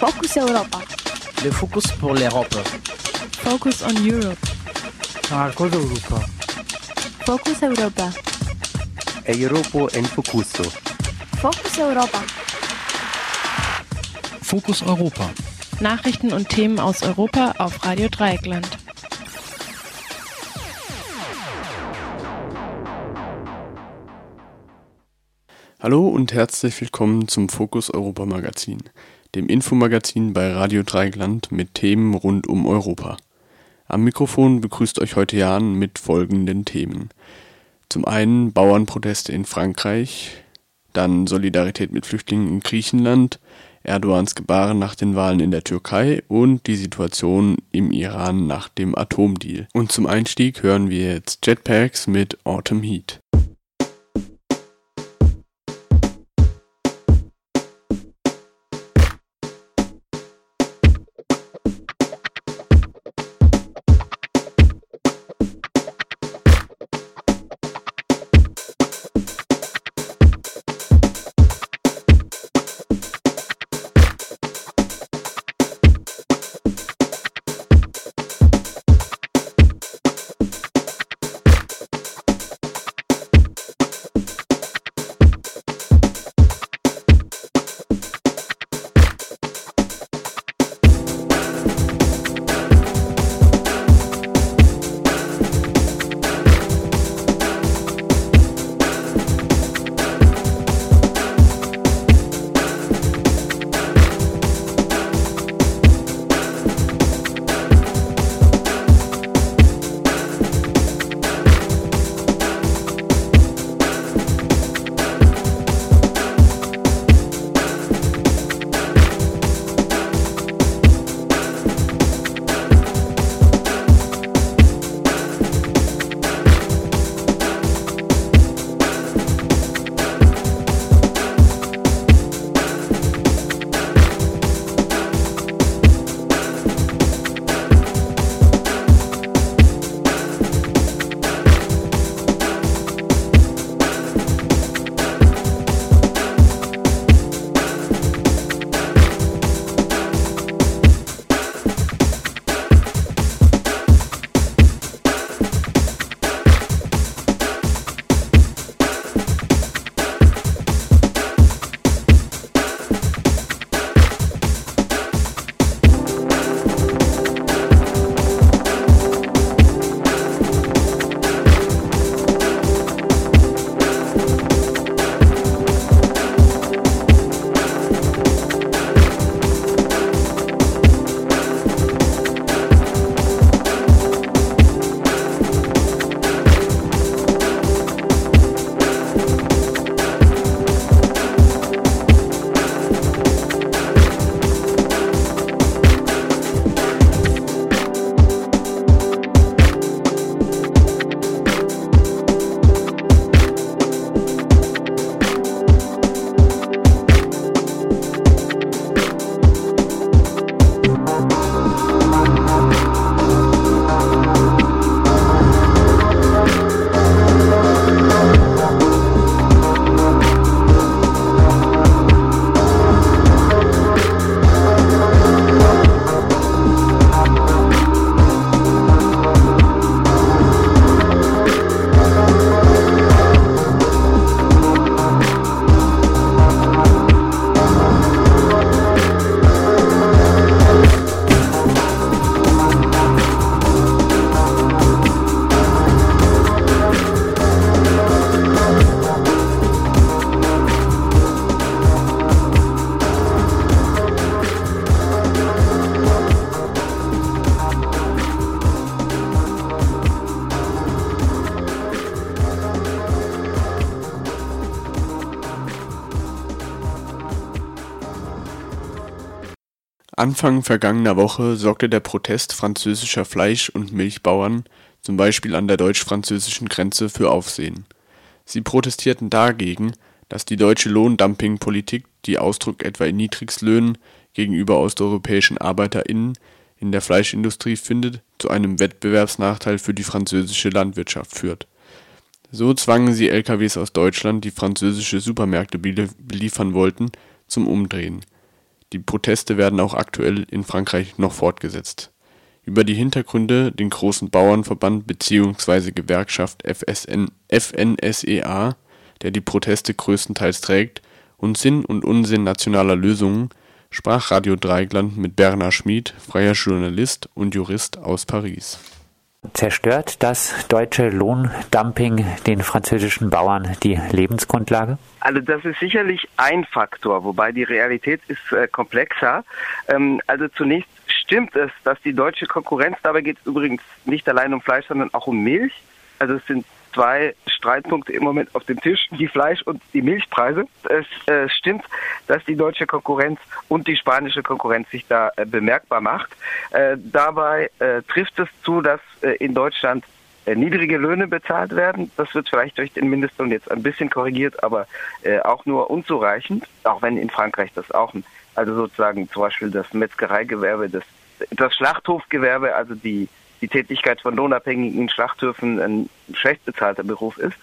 Focus Europa. Le focus pour l'Europe. Focus on Europe. Marcos Europa. Focus Europa. Europo en Focuso. Focus Europa. Fokus Europa. Nachrichten und Themen aus Europa auf Radio Dreieckland. Hallo und herzlich willkommen zum Fokus Europa Magazin, dem Infomagazin bei Radio Dreieckland mit Themen rund um Europa. Am Mikrofon begrüßt euch heute Jan mit folgenden Themen. Zum einen Bauernproteste in Frankreich, dann Solidarität mit Flüchtlingen in Griechenland, Erdogans Gebaren nach den Wahlen in der Türkei und die Situation im Iran nach dem Atomdeal. Und zum Einstieg hören wir jetzt Jetpacks mit Autumn Heat. Anfang vergangener Woche sorgte der Protest französischer Fleisch und Milchbauern, zum Beispiel an der deutsch-französischen Grenze, für Aufsehen. Sie protestierten dagegen, dass die deutsche Lohndumpingpolitik, die Ausdruck etwa in Niedrigstlöhnen gegenüber osteuropäischen ArbeiterInnen in der Fleischindustrie findet, zu einem Wettbewerbsnachteil für die französische Landwirtschaft führt. So zwangen sie LKWs aus Deutschland, die französische Supermärkte beliefern wollten, zum Umdrehen Die Proteste werden auch aktuell in Frankreich noch fortgesetzt. Über die Hintergründe den großen Bauernverband bzw. Gewerkschaft FNSEA, der die Proteste größtenteils trägt, und Sinn und Unsinn nationaler Lösungen sprach Radio Dreieckland mit Bernhard Schmid, freier Journalist und Jurist aus Paris. Zerstört das deutsche Lohndumping den französischen Bauern die Lebensgrundlage? Also das ist sicherlich ein Faktor, wobei die Realität ist äh, komplexer. Ähm, also zunächst stimmt es, dass die deutsche Konkurrenz, dabei geht es übrigens nicht allein um Fleisch, sondern auch um Milch. Also es sind zwei Streitpunkte im Moment auf dem Tisch, die Fleisch- und die Milchpreise. Es äh, stimmt, dass die deutsche Konkurrenz und die spanische Konkurrenz sich da äh, bemerkbar macht. Äh, dabei äh, trifft es zu, dass äh, in Deutschland äh, niedrige Löhne bezahlt werden. Das wird vielleicht durch den Mindestlohn jetzt ein bisschen korrigiert, aber auch nur unzureichend, auch wenn in Frankreich das auch, also sozusagen zum Beispiel das Metzgereigewerbe, das, das Schlachthofgewerbe, also die die Tätigkeit von lohnabhängigen Schlachthöfen ein schlecht bezahlter Beruf ist.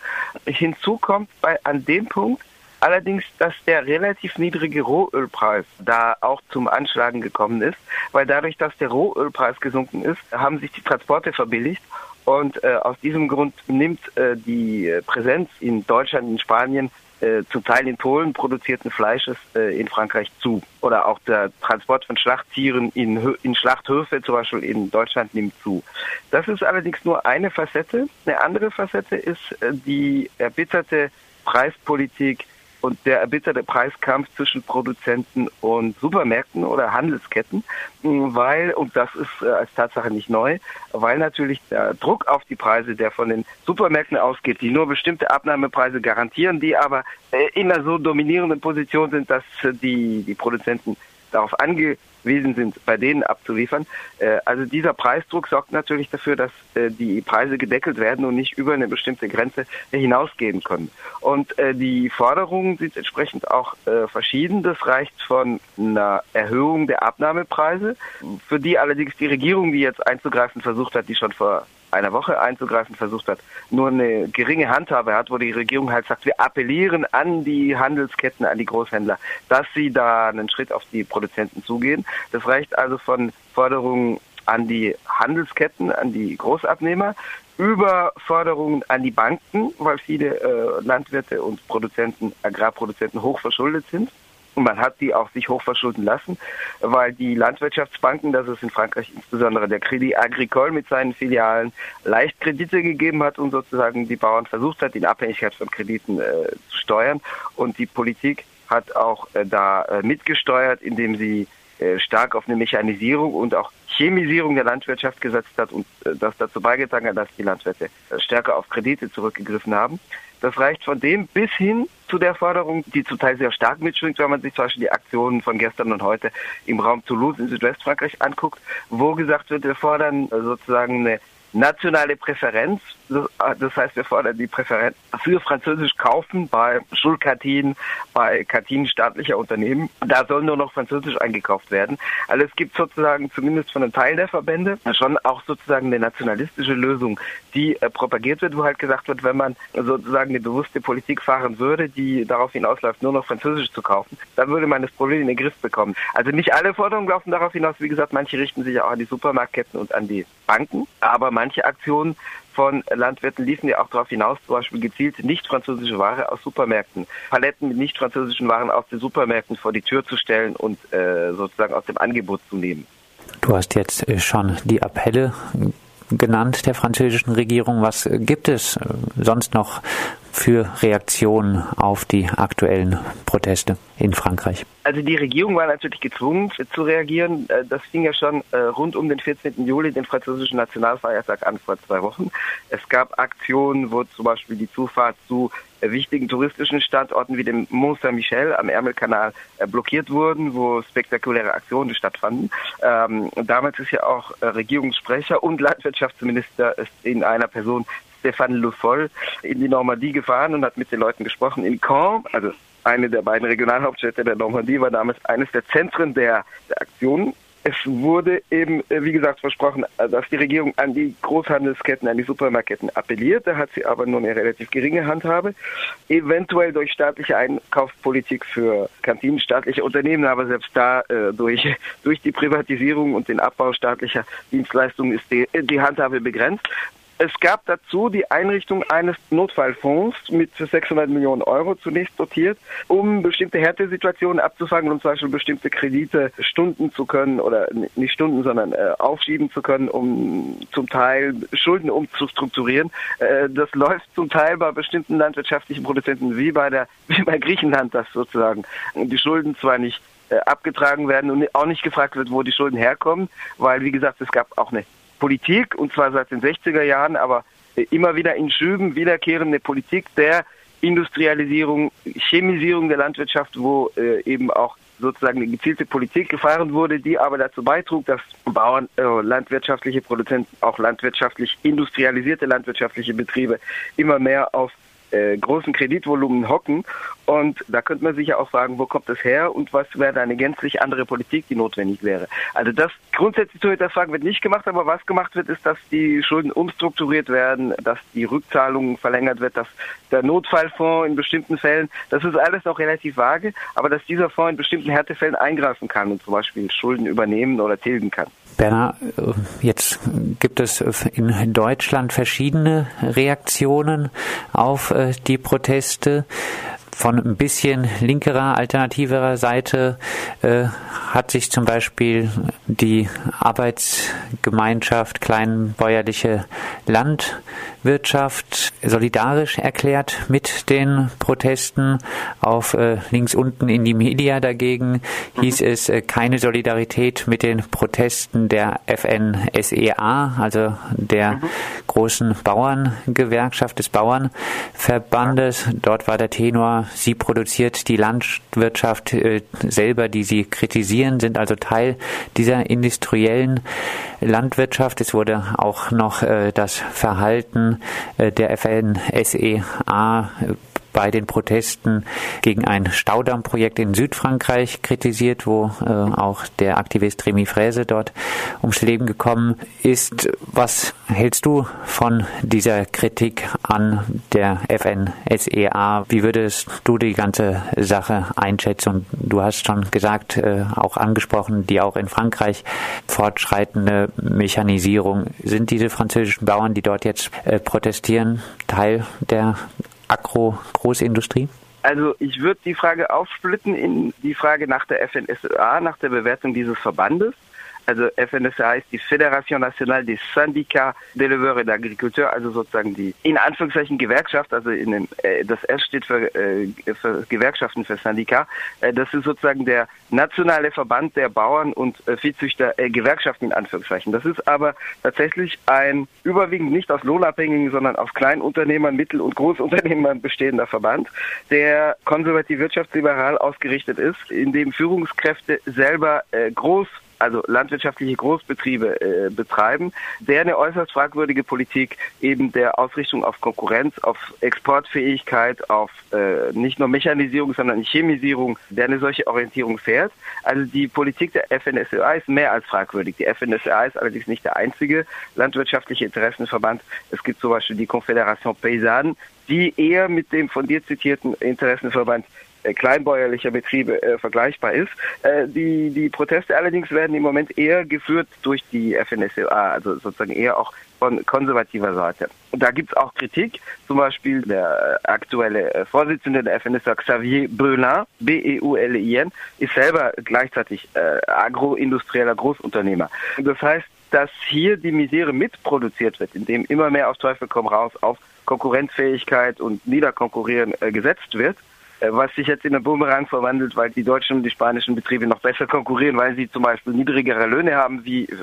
Hinzu kommt bei, an dem Punkt allerdings, dass der relativ niedrige Rohölpreis da auch zum Anschlagen gekommen ist, weil dadurch, dass der Rohölpreis gesunken ist, haben sich die Transporte verbilligt und äh, aus diesem Grund nimmt äh, die Präsenz in Deutschland, in Spanien äh, zum Teil in Polen produzierten Fleisches äh, in Frankreich zu. Oder auch der Transport von Schlachttieren in, in Schlachthöfe zum Beispiel in Deutschland nimmt zu. Das ist allerdings nur eine Facette. Eine andere Facette ist äh, die erbitterte Preispolitik und der erbitterte Preiskampf zwischen Produzenten und Supermärkten oder Handelsketten, weil, und das ist äh, als Tatsache nicht neu, weil natürlich der Druck auf die Preise, der von den Supermärkten ausgeht, die nur bestimmte Abnahmepreise garantieren, die aber äh, in einer so dominierenden Position sind, dass die, die Produzenten darauf angewiesen sind, bei denen abzuliefern. Äh, also dieser Preisdruck sorgt natürlich dafür, dass äh, die Preise gedeckelt werden und nicht über eine bestimmte Grenze hinausgehen können. Und äh, die Forderungen sind entsprechend auch verschieden. Das reicht von einer Erhöhung der Abnahmepreise, für die allerdings die Regierung, die jetzt einzugreifen versucht hat, die schon vor einer Woche einzugreifen versucht hat, nur eine geringe Handhabe hat, wo die Regierung halt sagt, wir appellieren an die Handelsketten, an die Großhändler, dass sie da einen Schritt auf die Produzenten zugehen. Das reicht also von Forderungen an die Handelsketten, an die Großabnehmer, über Forderungen an die Banken, weil viele äh, Landwirte und Produzenten, Agrarproduzenten hoch verschuldet sind. Und man hat die auch sich hochverschulden lassen, weil die Landwirtschaftsbanken, das ist in Frankreich insbesondere der Crédit Agricole mit seinen Filialen, leicht Kredite gegeben hat und sozusagen die Bauern versucht hat, in Abhängigkeit von Krediten äh, zu steuern. Und die Politik hat auch äh, da äh, mitgesteuert, indem sie äh, stark auf eine Mechanisierung und auch Chemisierung der Landwirtschaft gesetzt hat und äh, das dazu beigetragen hat, dass die Landwirte äh, stärker auf Kredite zurückgegriffen haben. Das reicht von dem bis hin zu der Forderung, die zum Teil sehr stark mitschwingt, wenn man sich zum Beispiel die Aktionen von gestern und heute im Raum Toulouse in Südwestfrankreich anguckt, wo gesagt wird, wir fordern sozusagen eine nationale Präferenz. Das heißt, wir fordern die Präferenz für Französisch kaufen bei Schulkartinen, bei Kartinen staatlicher Unternehmen. Da soll nur noch Französisch eingekauft werden. Also es gibt sozusagen zumindest von einem Teil der Verbände schon auch sozusagen eine nationalistische Lösung, die äh, propagiert wird, wo halt gesagt wird, wenn man sozusagen eine bewusste Politik fahren würde, die darauf hinausläuft, nur noch Französisch zu kaufen, dann würde man das Problem in den Griff bekommen. Also nicht alle Forderungen laufen darauf hinaus. Wie gesagt, manche richten sich auch an die Supermarktketten und an die Banken, aber manche Aktionen von Landwirten liefen ja auch darauf hinaus, zum Beispiel gezielt nicht französische Ware aus Supermärkten, Paletten mit nicht französischen Waren aus den Supermärkten vor die Tür zu stellen und äh, sozusagen aus dem Angebot zu nehmen. Du hast jetzt äh, schon die Appelle genannt der französischen Regierung. Was gibt es äh, sonst noch für Reaktionen auf die aktuellen Proteste in Frankreich? Also die Regierung war natürlich gezwungen zu reagieren. Äh, das fing ja schon äh, rund um den 14. Juli, den französischen Nationalfeiertag an vor zwei Wochen. Es gab Aktionen, wo zum Beispiel die Zufahrt zu wichtigen touristischen Standorten wie dem Mont Saint-Michel am Ärmelkanal blockiert wurden, wo spektakuläre Aktionen stattfanden. Ähm, damals ist ja auch Regierungssprecher und Landwirtschaftsminister in einer Person Stéphane Le Foll in die Normandie gefahren und hat mit den Leuten gesprochen. In Caen, also eine der beiden Regionalhauptstädte der Normandie, war damals eines der Zentren der, der Aktionen. Es wurde eben, äh, wie gesagt, versprochen, äh, dass die Regierung an die Großhandelsketten, an die Supermarketten appelliert. Da hat sie aber nur eine relativ geringe Handhabe. Eventuell durch staatliche Einkaufspolitik für Kantinen, staatliche Unternehmen, aber selbst da äh, durch, durch die Privatisierung und den Abbau staatlicher Dienstleistungen ist die, die Handhabe begrenzt. Es gab dazu die Einrichtung eines Notfallfonds mit 600 Millionen Euro zunächst dotiert, um bestimmte Härtesituationen abzufangen und zum Beispiel bestimmte Kredite stunden zu können oder nicht stunden, sondern äh, aufschieben zu können, um zum Teil Schulden umzustrukturieren. Äh, das läuft zum Teil bei bestimmten landwirtschaftlichen Produzenten wie bei der wie bei Griechenland, dass sozusagen die Schulden zwar nicht äh, abgetragen werden und auch nicht gefragt wird, wo die Schulden herkommen, weil wie gesagt, es gab auch eine Politik, und zwar seit den 60er Jahren, aber immer wieder in Schüben wiederkehrende Politik der Industrialisierung, Chemisierung der Landwirtschaft, wo äh, eben auch sozusagen eine gezielte Politik gefahren wurde, die aber dazu beitrug, dass Bauern, äh, landwirtschaftliche Produzenten, auch landwirtschaftlich industrialisierte landwirtschaftliche Betriebe immer mehr auf äh, großen Kreditvolumen hocken. Und da könnte man sich ja auch fragen, wo kommt das her und was wäre eine gänzlich andere Politik, die notwendig wäre. Also das grundsätzlich zu der Frage wird nicht gemacht, aber was gemacht wird, ist, dass die Schulden umstrukturiert werden, dass die Rückzahlungen verlängert wird, dass der Notfallfonds in bestimmten Fällen, das ist alles noch relativ vage, aber dass dieser Fonds in bestimmten Härtefällen eingreifen kann und zum Beispiel Schulden übernehmen oder tilgen kann. Berner, jetzt gibt es in Deutschland verschiedene Reaktionen auf äh, die Proteste. Von ein bisschen linkerer, alternativerer Seite äh, hat sich zum Beispiel die Arbeitsgemeinschaft Kleinbäuerliche Landwirtschaft solidarisch erklärt mit den Protesten. Auf äh, links unten in die Media dagegen hieß es äh, keine Solidarität mit den Protesten der FNSEA, also der großen Bauerngewerkschaft des Bauernverbandes. Dort war der Tenor, sie produziert die Landwirtschaft äh, selber, die sie kritisieren, sind also Teil dieser industriellen Landwirtschaft. Es wurde auch noch äh, das Verhalten äh, der FNSEA bei den Protesten gegen ein Staudammprojekt in Südfrankreich kritisiert, wo äh, auch der Aktivist Remy Fräse dort ums Leben gekommen ist. Was hältst du von dieser Kritik an der FNSEA? Wie würdest du die ganze Sache einschätzen? du hast schon gesagt, äh, auch angesprochen, die auch in Frankreich fortschreitende Mechanisierung. Sind diese französischen Bauern, die dort jetzt äh, protestieren, Teil der Agro-Großindustrie? Also ich würde die Frage aufsplitten in die Frage nach der FNSA, nach der Bewertung dieses Verbandes. Also FNSA ist die Fédération Nationale des Syndicats d'Éleveurs et d'Agriculteurs, also sozusagen die in Anführungszeichen Gewerkschaft, also in dem, äh, das S steht für, äh, für Gewerkschaften für Syndikat. Äh, das ist sozusagen der nationale Verband der Bauern und äh, Viehzüchter äh, Gewerkschaften in Anführungszeichen. Das ist aber tatsächlich ein überwiegend nicht aus Lohnabhängigen, sondern aus Kleinunternehmern, Mittel- und Großunternehmern bestehender Verband, der konservativ wirtschaftsliberal ausgerichtet ist, in dem Führungskräfte selber äh, groß also landwirtschaftliche Großbetriebe äh, betreiben, der eine äußerst fragwürdige Politik eben der Ausrichtung auf Konkurrenz, auf Exportfähigkeit, auf äh, nicht nur Mechanisierung, sondern Chemisierung, der eine solche Orientierung fährt. Also die Politik der FNSEA ist mehr als fragwürdig. Die FNSEA ist allerdings nicht der einzige landwirtschaftliche Interessenverband. Es gibt zum Beispiel die Confédération Paysanne, die eher mit dem von dir zitierten Interessenverband kleinbäuerlicher Betriebe äh, vergleichbar ist. Äh, die, die Proteste allerdings werden im Moment eher geführt durch die FNSLA, also sozusagen eher auch von konservativer Seite. Und da gibt es auch Kritik, zum Beispiel der aktuelle Vorsitzende der FNSA, Xavier Beulin, B-E-U-L-I-N, ist selber gleichzeitig äh, agroindustrieller Großunternehmer. Das heißt, dass hier die Misere mitproduziert wird, indem immer mehr auf Teufel komm raus auf Konkurrenzfähigkeit und Niederkonkurrieren äh, gesetzt wird äh, was sich jetzt in einen Bumerang verwandelt, weil die deutschen und die spanischen Betriebe noch besser konkurrieren, weil sie zum Beispiel niedrigere Löhne haben, wie äh,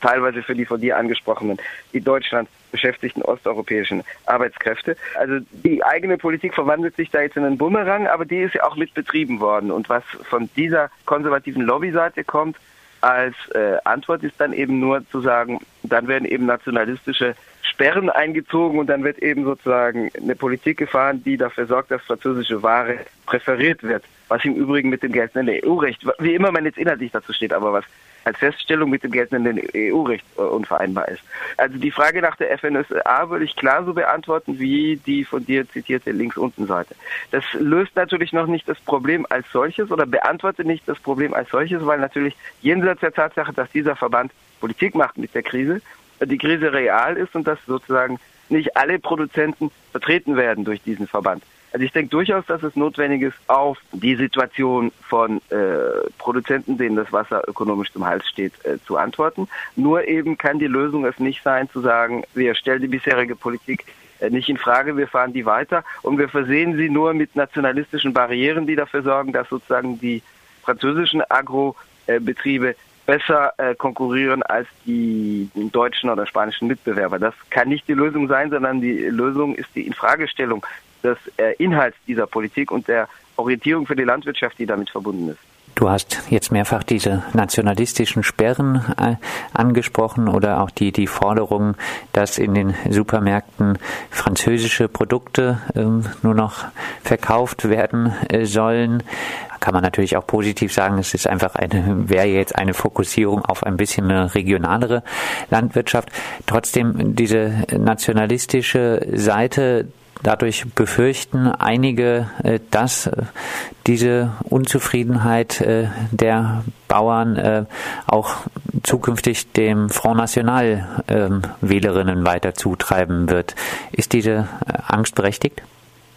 teilweise für die von dir angesprochenen in Deutschland beschäftigten osteuropäischen Arbeitskräfte. Also die eigene Politik verwandelt sich da jetzt in einen Bumerang, aber die ist ja auch mit betrieben worden. Und was von dieser konservativen Lobbyseite kommt, als äh, Antwort ist dann eben nur zu sagen, dann werden eben nationalistische Sperren eingezogen und dann wird eben sozusagen eine Politik gefahren, die dafür sorgt, dass französische Ware präferiert wird. Was im Übrigen mit dem geltenden EU-Recht, wie immer man jetzt inhaltlich dazu steht, aber was als Feststellung mit dem geltenden EU-Recht äh, unvereinbar ist. Also die Frage nach der FNSA würde ich klar so beantworten wie die von dir zitierte links unten Seite. Das löst natürlich noch nicht das Problem als solches oder beantwortet nicht das Problem als solches, weil natürlich jenseits der Tatsache, dass dieser Verband Politik macht mit der Krise, die Krise real ist und dass sozusagen nicht alle Produzenten vertreten werden durch diesen Verband. Also ich denke durchaus, dass es notwendig ist, auf die Situation von äh, Produzenten, denen das Wasser ökonomisch zum Hals steht, äh, zu antworten. Nur eben kann die Lösung es nicht sein, zu sagen, wir stellen die bisherige Politik äh, nicht in Frage, wir fahren die weiter und wir versehen sie nur mit nationalistischen Barrieren, die dafür sorgen, dass sozusagen die französischen Agrobetriebe besser äh, konkurrieren als die deutschen oder spanischen Mitbewerber. Das kann nicht die Lösung sein, sondern die Lösung ist die Infragestellung des äh, Inhalts dieser Politik und der Orientierung für die Landwirtschaft, die damit verbunden ist. Du hast jetzt mehrfach diese nationalistischen Sperren äh, angesprochen oder auch die, die Forderung, dass in den Supermärkten französische Produkte ähm, nur noch verkauft werden äh, sollen. Kann man natürlich auch positiv sagen, es ist einfach eine, wäre jetzt eine Fokussierung auf ein bisschen eine regionalere Landwirtschaft. Trotzdem diese nationalistische Seite Dadurch befürchten einige, äh, dass äh, diese Unzufriedenheit äh, der Bauern auch zukünftig dem Front National ähm, Wählerinnen weiter zutreiben wird. Ist diese Angst berechtigt?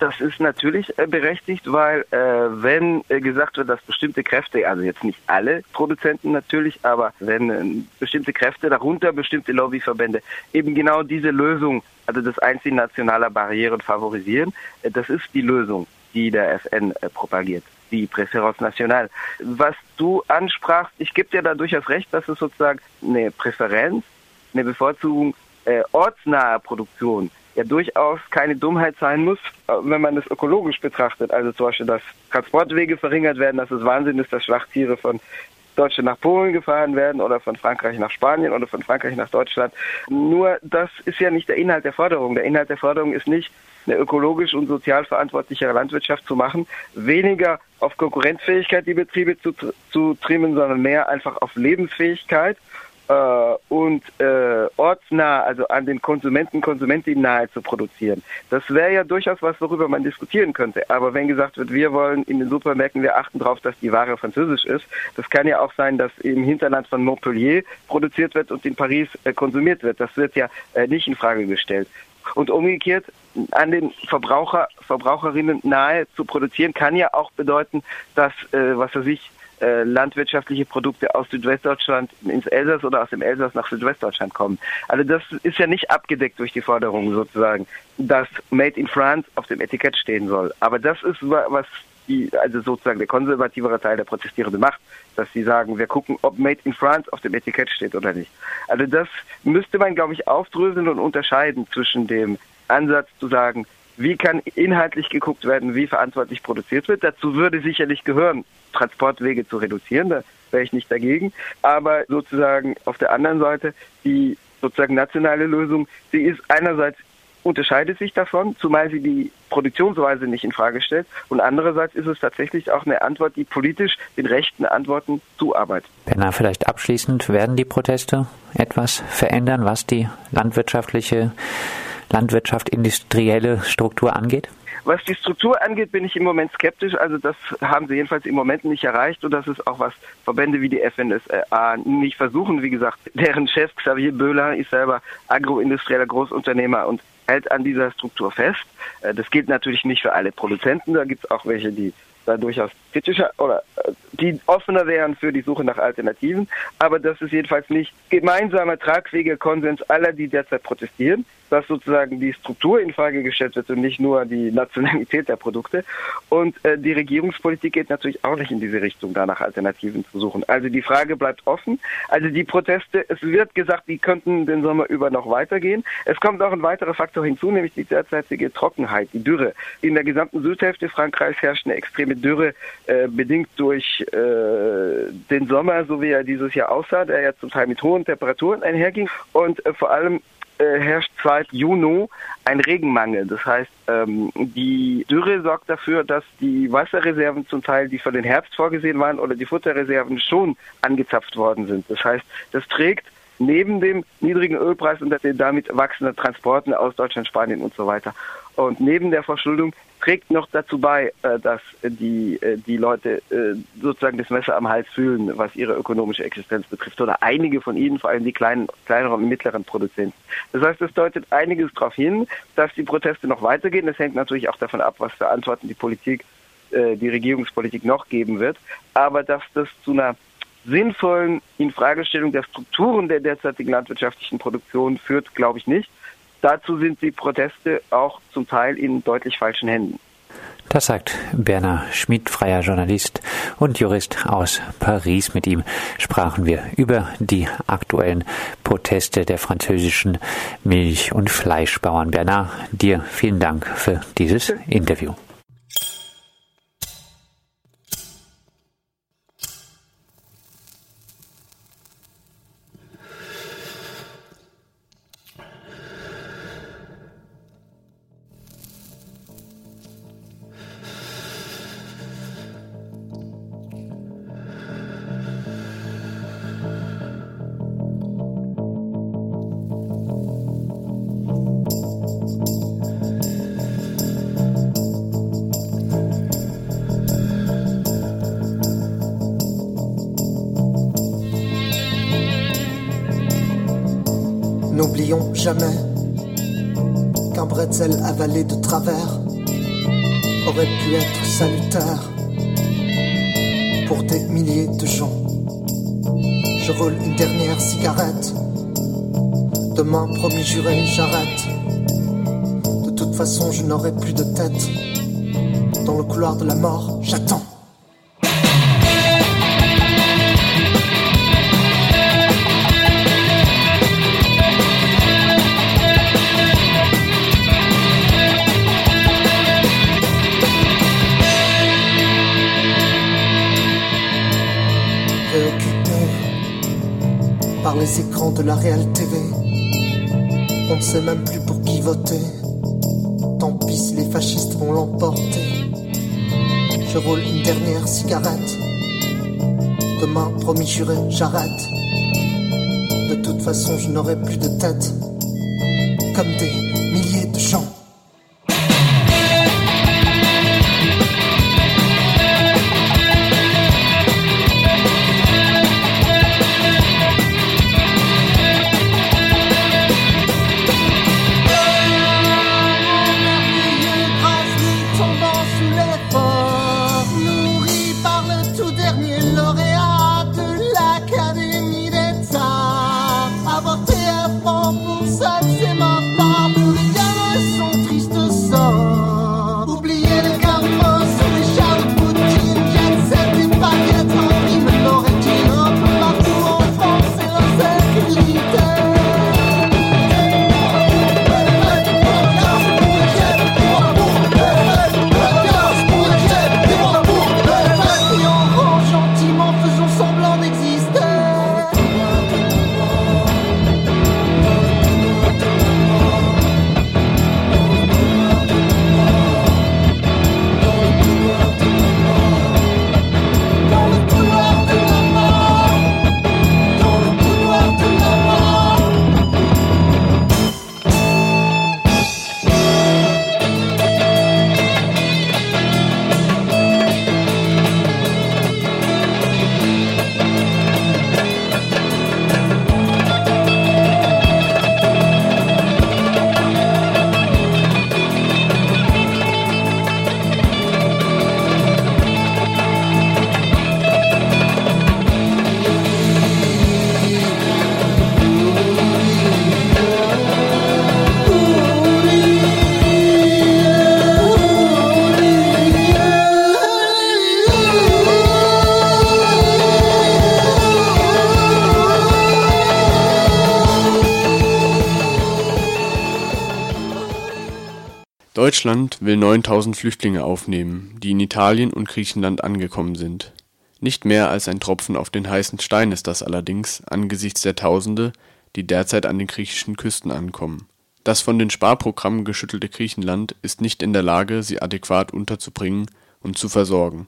Das ist natürlich berechtigt, weil äh, wenn äh, gesagt wird, dass bestimmte Kräfte, also jetzt nicht alle Produzenten natürlich, aber wenn äh, bestimmte Kräfte, darunter bestimmte Lobbyverbände, eben genau diese Lösung also das Einziehen nationaler Barrieren favorisieren. Äh, das ist die Lösung, die der FN äh, propagiert, die Präferenz national. Was du ansprachst, ich gebe dir da durchaus recht, dass es sozusagen eine Präferenz, eine Bevorzugung äh, ortsnaher Produktion ja durchaus keine Dummheit sein muss, äh, wenn man das ökologisch betrachtet. Also zum Beispiel, dass Transportwege verringert werden, dass es Wahnsinn ist, dass Schlachttiere von Deutsche nach Polen gefahren werden oder von Frankreich nach Spanien oder von Frankreich nach Deutschland. Nur das ist ja nicht der Inhalt der Forderung. Der Inhalt der Forderung ist nicht, eine ökologisch und sozial verantwortlichere Landwirtschaft zu machen, weniger auf Konkurrenzfähigkeit die Betriebe zu, zu trimmen, sondern mehr einfach auf Lebensfähigkeit äh, und äh, ortsnah, also an den Konsumenten, Konsumentinnen nahe zu produzieren. Das wäre ja durchaus was, worüber man diskutieren könnte. Aber wenn gesagt wird, wir wollen in den Supermärkten, wir achten darauf, dass die Ware französisch ist, das kann ja auch sein, dass im Hinterland von Montpellier produziert wird und in Paris äh, konsumiert wird. Das wird ja äh, nicht in Frage gestellt. Und umgekehrt an den Verbraucher, Verbraucherinnen nahe zu produzieren, kann ja auch bedeuten, dass, äh, was er sich äh, landwirtschaftliche Produkte aus Südwestdeutschland ins Elsass oder aus dem Elsass nach Südwestdeutschland kommen. Also das ist ja nicht abgedeckt durch die Forderung sozusagen, dass Made in France auf dem Etikett stehen soll. Aber das ist was die, also sozusagen der konservativere Teil der Protestierenden macht, dass sie sagen, wir gucken, ob Made in France auf dem Etikett steht oder nicht. Also das müsste man, glaube ich, aufdröseln und unterscheiden zwischen dem Ansatz zu sagen, wie kann inhaltlich geguckt werden, wie verantwortlich produziert wird. Dazu würde sicherlich gehören, Transportwege zu reduzieren, da wäre ich nicht dagegen. Aber sozusagen auf der anderen Seite, die sozusagen nationale Lösung, sie ist einerseits unterscheidet sich davon, zumal sie die Produktionsweise nicht in Frage stellt. Und andererseits ist es tatsächlich auch eine Antwort, die politisch den rechten Antworten zuarbeitet. Benna, vielleicht abschließend, werden die Proteste etwas verändern, was die landwirtschaftliche Landwirtschaft, industrielle Struktur angeht? Was die Struktur angeht, bin ich im Moment skeptisch. Also das haben sie jedenfalls im Moment nicht erreicht und das ist auch was Verbände wie die FNSA nicht versuchen. Wie gesagt, deren Chef Xavier Böhler ist selber agroindustrieller Großunternehmer und hält an dieser Struktur fest. Äh, das gilt natürlich nicht für alle Produzenten. Da gibt es auch welche, die da durchaus kritischer oder äh, die offener wären für die Suche nach Alternativen. Aber das ist jedenfalls nicht gemeinsamer tragfähiger Konsens aller, die derzeit protestieren dass sozusagen die Struktur in Frage gestellt wird und nicht nur die Nationalität der Produkte. Und äh, die Regierungspolitik geht natürlich auch nicht in diese Richtung, da nach Alternativen zu suchen. Also die Frage bleibt offen. Also die Proteste, es wird gesagt, die könnten den Sommer über noch weitergehen. Es kommt auch ein weiterer Faktor hinzu, nämlich die derzeitige Trockenheit, die Dürre. In der gesamten Südhälfte Frankreichs herrscht eine extreme Dürre, äh, bedingt durch äh, den Sommer, so wie er dieses Jahr aussah, der ja zum Teil mit hohen Temperaturen einherging. Und äh, vor allem äh, herrscht seit Juni ein Regenmangel. Das heißt, ähm, die Dürre sorgt dafür, dass die Wasserreserven zum Teil, die für den Herbst vorgesehen waren, oder die Futterreserven schon angezapft worden sind. Das heißt, das trägt neben dem niedrigen Ölpreis und den damit wachsenden Transporten aus Deutschland, Spanien und so weiter. Und neben der Verschuldung trägt noch dazu bei, äh, dass die, äh, die Leute äh, sozusagen das Messer am Hals fühlen, was ihre ökonomische Existenz betrifft. Oder einige von ihnen, vor allem die kleinen, kleineren und mittleren Produzenten. Das heißt, es deutet einiges darauf hin, dass die Proteste noch weitergehen. Das hängt natürlich auch davon ab, was für Antworten die Politik, die Regierungspolitik noch geben wird. Aber dass das zu einer sinnvollen Infragestellung der Strukturen der derzeitigen landwirtschaftlichen Produktion führt, glaube ich nicht. Dazu sind die Proteste auch zum Teil in deutlich falschen Händen. Das sagt Berner Schmidt, freier Journalist und Jurist aus Paris. Mit ihm sprachen wir über die aktuellen Proteste der französischen Milch- und Fleischbauern. Bernard, dir vielen Dank für dieses Interview. 去问上 j'arrête. De toute façon, je n'aurai plus de tête. Comme des Deutschland will 9000 Flüchtlinge aufnehmen, die in Italien und Griechenland angekommen sind. Nicht mehr als ein Tropfen auf den heißen Stein ist das allerdings angesichts der Tausende, die derzeit an den griechischen Küsten ankommen. Das von den Sparprogrammen geschüttelte Griechenland ist nicht in der Lage, sie adäquat unterzubringen und zu versorgen.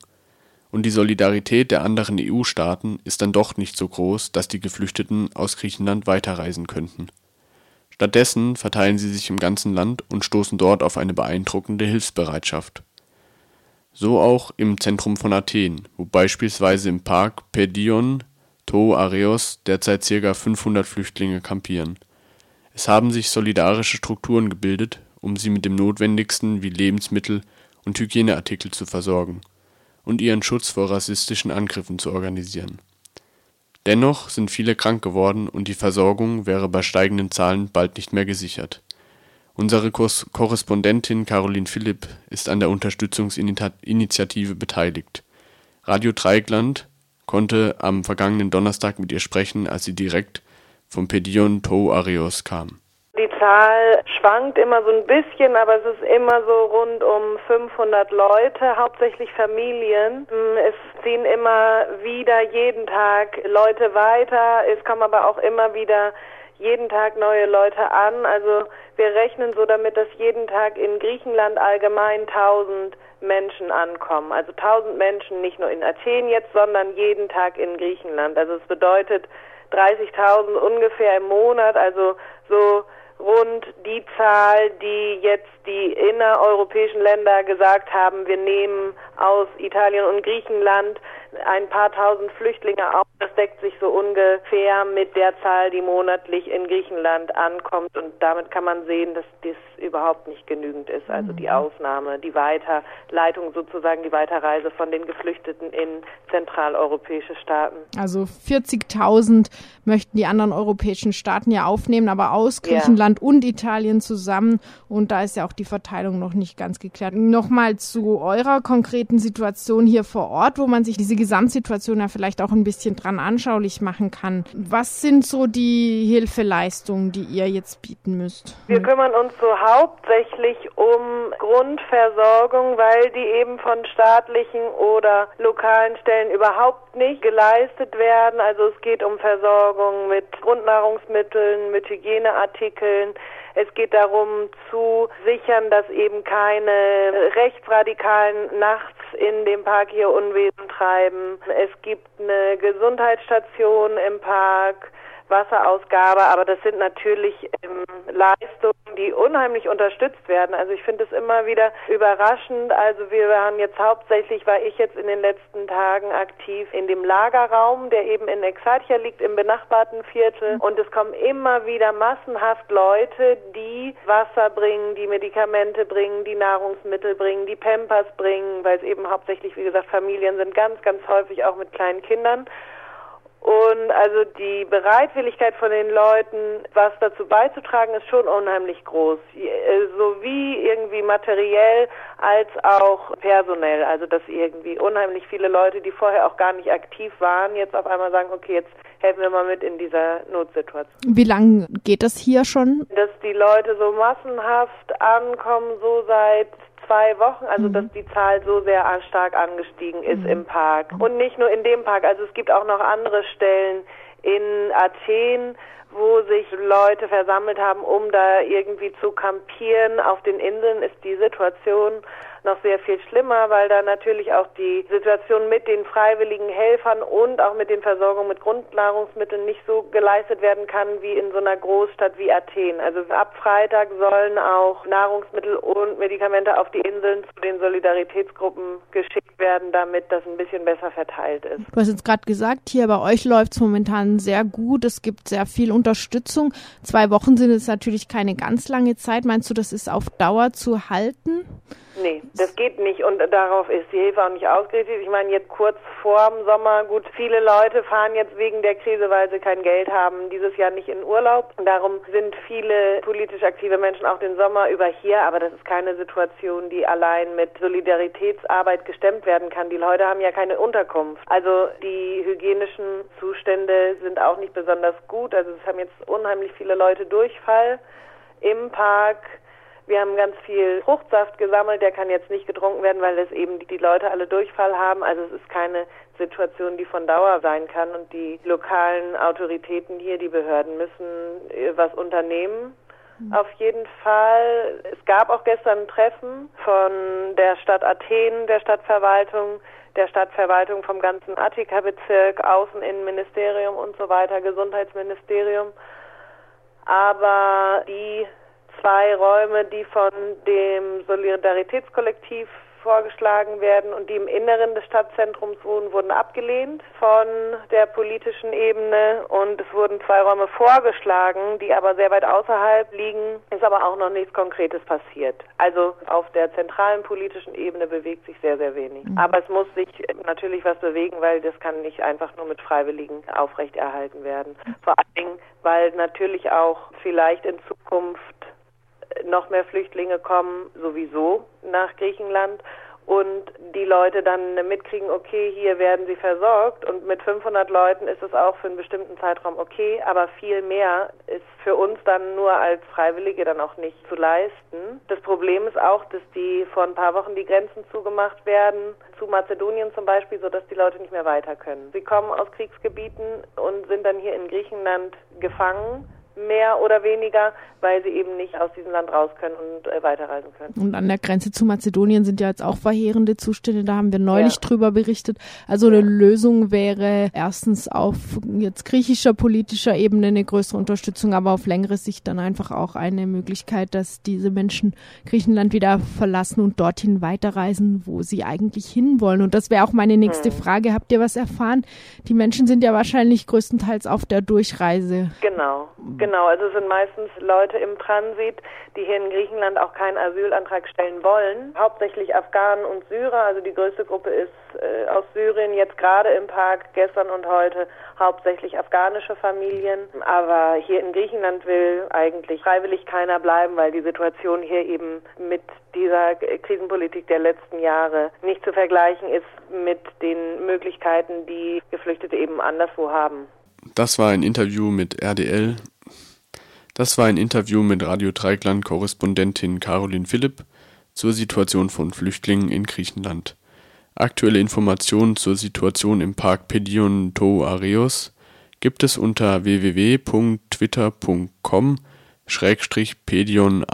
Und die Solidarität der anderen EU-Staaten ist dann doch nicht so groß, dass die Geflüchteten aus Griechenland weiterreisen könnten. Stattdessen verteilen sie sich im ganzen Land und stoßen dort auf eine beeindruckende Hilfsbereitschaft. So auch im Zentrum von Athen, wo beispielsweise im Park Pedion to Areos derzeit ca. 500 Flüchtlinge kampieren. Es haben sich solidarische Strukturen gebildet, um sie mit dem Notwendigsten wie Lebensmittel und Hygieneartikel zu versorgen und ihren Schutz vor rassistischen Angriffen zu organisieren. Dennoch sind viele krank geworden und die Versorgung wäre bei steigenden Zahlen bald nicht mehr gesichert. Unsere Korrespondentin Caroline Philipp ist an der Unterstützungsinitiative beteiligt. Radio Dreieckland konnte am vergangenen Donnerstag mit ihr sprechen, als sie direkt vom Pedion Tou Areos kam. Zahl schwankt immer so ein bisschen, aber es ist immer so rund um 500 Leute, hauptsächlich Familien. Es ziehen immer wieder jeden Tag Leute weiter. Es kommen aber auch immer wieder jeden Tag neue Leute an. Also wir rechnen so damit, dass jeden Tag in Griechenland allgemein 1000 Menschen ankommen. Also 1000 Menschen nicht nur in Athen jetzt, sondern jeden Tag in Griechenland. Also es bedeutet 30.000 ungefähr im Monat, also so rund die Zahl, die jetzt die innereuropäischen Länder gesagt haben, wir nehmen aus Italien und Griechenland ein paar tausend Flüchtlinge auf. Das deckt sich so ungefähr mit der Zahl, die monatlich in Griechenland ankommt. Und damit kann man sehen, dass dies überhaupt nicht genügend ist. Also die mhm. Aufnahme, die Weiterleitung sozusagen, die Weiterreise von den Geflüchteten in zentraleuropäische Staaten. Also 40.000 möchten die anderen europäischen Staaten ja aufnehmen, aber aus Griechenland ja. und Italien zusammen. Und da ist ja auch die Verteilung noch nicht ganz geklärt. Nochmal zu eurer konkreten Situation hier vor Ort, wo man sich diese Gesamtsituation ja vielleicht auch ein bisschen dran anschaulich machen kann. Was sind so die Hilfeleistungen, die ihr jetzt bieten müsst? Wir kümmern uns so hauptsächlich um Grundversorgung, weil die eben von staatlichen oder lokalen Stellen überhaupt nicht geleistet werden. Also es geht um Versorgung mit Grundnahrungsmitteln, mit Hygieneartikeln. Es geht darum zu sichern, dass eben keine Rechtsradikalen nachts in dem Park hier Unwesen treiben. Es gibt eine Gesundheitsstation im Park. Wasserausgabe, aber das sind natürlich ähm, Leistungen, die unheimlich unterstützt werden. Also ich finde es immer wieder überraschend. Also wir waren jetzt hauptsächlich, war ich jetzt in den letzten Tagen aktiv in dem Lagerraum, der eben in Exarchia liegt, im benachbarten Viertel. Und es kommen immer wieder massenhaft Leute, die Wasser bringen, die Medikamente bringen, die Nahrungsmittel bringen, die Pampers bringen, weil es eben hauptsächlich, wie gesagt, Familien sind, ganz, ganz häufig auch mit kleinen Kindern. Und also die Bereitwilligkeit von den Leuten, was dazu beizutragen, ist schon unheimlich groß. Äh, Sowie irgendwie materiell als auch personell. Also dass irgendwie unheimlich viele Leute, die vorher auch gar nicht aktiv waren, jetzt auf einmal sagen, okay, jetzt helfen wir mal mit in dieser Notsituation. Wie lange geht das hier schon? Dass die Leute so massenhaft ankommen, so seit zwei Wochen, also mhm. dass die Zahl so sehr stark angestiegen ist mhm. im Park. Und nicht nur in dem Park, also es gibt auch noch andere Stellen in Athen, wo sich Leute versammelt haben, um da irgendwie zu kampieren. Auf den Inseln ist die Situation noch sehr viel schlimmer, weil da natürlich auch die Situation mit den freiwilligen Helfern und auch mit den Versorgungen mit Grundnahrungsmitteln nicht so geleistet werden kann wie in so einer Großstadt wie Athen. Also ab Freitag sollen auch Nahrungsmittel und Medikamente auf die Inseln zu den Solidaritätsgruppen geschickt werden, damit das ein bisschen besser verteilt ist. Du hast jetzt gerade gesagt, hier bei euch läuft es momentan sehr gut. Es gibt sehr viel Unterstützung. Zwei Wochen sind jetzt natürlich keine ganz lange Zeit. Meinst du, das ist auf Dauer zu halten? Nee, das geht nicht und darauf ist die Hilfe auch nicht ausgerichtet. Ich meine, jetzt kurz vor dem Sommer, gut, viele Leute fahren jetzt wegen der Krise, weil sie kein Geld haben, dieses Jahr nicht in Urlaub. Darum sind viele politisch aktive Menschen auch den Sommer über hier, aber das ist keine Situation, die allein mit Solidaritätsarbeit gestemmt werden kann. Die Leute haben ja keine Unterkunft. Also die hygienischen Zustände sind auch nicht besonders gut. Also es haben jetzt unheimlich viele Leute Durchfall im Park wir haben ganz viel Fruchtsaft gesammelt, der kann jetzt nicht getrunken werden, weil es eben die Leute alle Durchfall haben. Also es ist keine Situation, die von Dauer sein kann und die lokalen Autoritäten hier, die Behörden müssen äh, was unternehmen. Auf jeden Fall. Es gab auch gestern ein Treffen von der Stadt Athen, der Stadtverwaltung, der Stadtverwaltung vom ganzen Attika-Bezirk, Außeninnenministerium und so weiter, Gesundheitsministerium. Aber die zwei Räume, die von dem Solidaritätskollektiv vorgeschlagen werden und die im Inneren des Stadtzentrums wohnen, wurden abgelehnt von der politischen Ebene und es wurden zwei Räume vorgeschlagen, die aber sehr weit außerhalb liegen, ist aber auch noch nichts Konkretes passiert. Also auf der zentralen politischen Ebene bewegt sich sehr, sehr wenig. Mhm. Aber es muss sich natürlich was bewegen, weil das kann nicht einfach nur mit Freiwilligen aufrechterhalten werden. Vor allen Dingen, weil natürlich auch vielleicht in Zukunft noch mehr Flüchtlinge kommen sowieso nach Griechenland und die Leute dann mitkriegen, okay, hier werden sie versorgt und mit 500 Leuten ist es auch für einen bestimmten Zeitraum okay, aber viel mehr ist für uns dann nur als Freiwillige dann auch nicht zu leisten. Das Problem ist auch, dass die vor ein paar Wochen die Grenzen zugemacht werden, zu Mazedonien zum Beispiel, sodass die Leute nicht mehr weiter können. Sie kommen aus Kriegsgebieten und sind dann hier in Griechenland gefangen mehr oder weniger, weil sie eben nicht aus diesem Land raus können und äh, weiterreisen können. Und an der Grenze zu Mazedonien sind ja jetzt auch verheerende Zustände, da haben wir neulich ja. drüber berichtet. Also eine Lösung wäre erstens auf jetzt griechischer politischer Ebene eine größere Unterstützung, aber auf längere Sicht dann einfach auch eine Möglichkeit, dass diese Menschen Griechenland wieder verlassen und dorthin weiterreisen, wo sie eigentlich hinwollen. Und das wäre auch meine nächste hm. Frage. Habt ihr was erfahren? Die Menschen sind ja wahrscheinlich größtenteils auf der Durchreise. Genau. Genau, also es sind meistens Leute im Transit, die hier in Griechenland auch keinen Asylantrag stellen wollen. Hauptsächlich Afghanen und Syrer, also die größte Gruppe ist äh, aus Syrien, jetzt gerade im Park, gestern und heute hauptsächlich afghanische Familien. Aber hier in Griechenland will eigentlich freiwillig keiner bleiben, weil die Situation hier eben mit dieser Krisenpolitik der letzten Jahre nicht zu vergleichen ist mit den Möglichkeiten, die Geflüchtete eben anderswo haben. Das war ein Interview mit RDL das war ein Interview mit Radio Dreieckland-Korrespondentin Caroline Philipp zur Situation von Flüchtlingen in Griechenland. Aktuelle Informationen zur Situation im Park Pedion Tou Areos gibt es unter www.twitter.com-pedion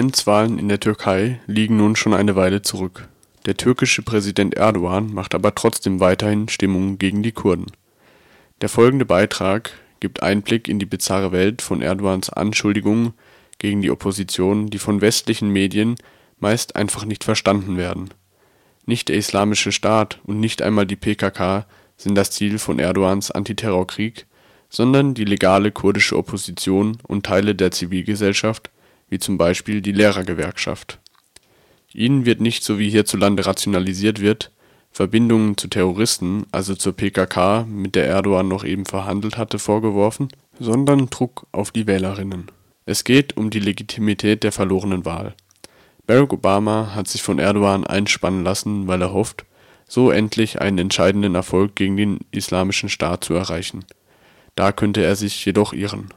Parlamentswahlen in der Türkei liegen nun schon eine Weile zurück. Der türkische Präsident Erdogan macht aber trotzdem weiterhin Stimmung gegen die Kurden. Der folgende Beitrag gibt Einblick in die bizarre Welt von Erdogans Anschuldigungen gegen die Opposition, die von westlichen Medien meist einfach nicht verstanden werden. Nicht der Islamische Staat und nicht einmal die PKK sind das Ziel von Erdogans Antiterrorkrieg, sondern die legale kurdische Opposition und Teile der Zivilgesellschaft, wie zum Beispiel die Lehrergewerkschaft. Ihnen wird nicht, so wie hierzulande rationalisiert wird, Verbindungen zu Terroristen, also zur PKK, mit der Erdogan noch eben verhandelt hatte, vorgeworfen, sondern Druck auf die Wählerinnen. Es geht um die Legitimität der verlorenen Wahl. Barack Obama hat sich von Erdogan einspannen lassen, weil er hofft, so endlich einen entscheidenden Erfolg gegen den Islamischen Staat zu erreichen. Da könnte er sich jedoch irren.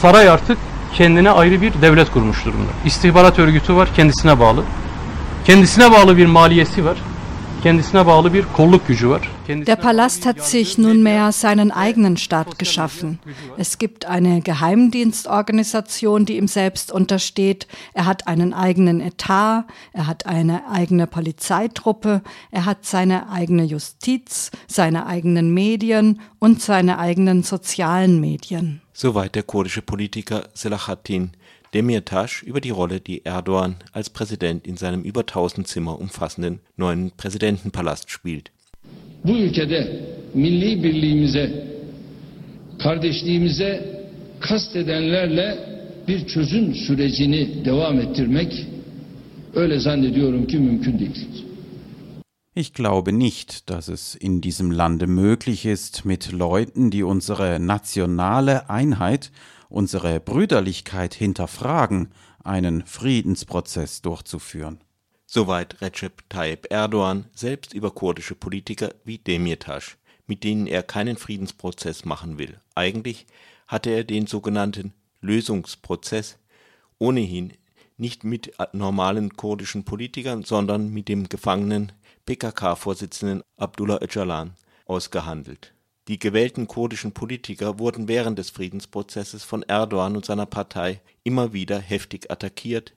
Saray artık kendine ayrı bir devlet kurmuş durumda. İstihbarat örgütü var, kendisine bağlı. Kendisine bağlı bir maliyesi var. Der Palast hat sich nunmehr seinen eigenen Staat geschaffen. Es gibt eine Geheimdienstorganisation, die ihm selbst untersteht. Er hat einen eigenen Etat, er hat eine eigene Polizeitruppe, er hat seine eigene Justiz, seine eigenen Medien und seine eigenen sozialen Medien. Soweit der kurdische Politiker Selahattin Demirtas über die Rolle, die Erdogan als Präsident in seinem über 1000 Zimmer umfassenden neuen Präsidentenpalast spielt. Bu ülkede milli birliğimize, kardeşliğimize kastedenlerle bir çözüm sürecini devam ettirmek öyle zannediyorum ki mümkün değil. Ich glaube nicht, dass es in diesem Lande möglich ist, mit Leuten, die unsere nationale Einheit unsere Brüderlichkeit hinterfragen, einen Friedensprozess durchzuführen. Soweit Recep Tayyip Erdogan selbst über kurdische Politiker wie Demirtas, mit denen er keinen Friedensprozess machen will. Eigentlich hatte er den sogenannten Lösungsprozess ohnehin nicht mit normalen kurdischen Politikern, sondern mit dem gefangenen PKK-Vorsitzenden Abdullah Öcalan ausgehandelt. Die gewählten kurdischen Politiker wurden während des Friedensprozesses von Erdogan und seiner Partei immer wieder heftig attackiert.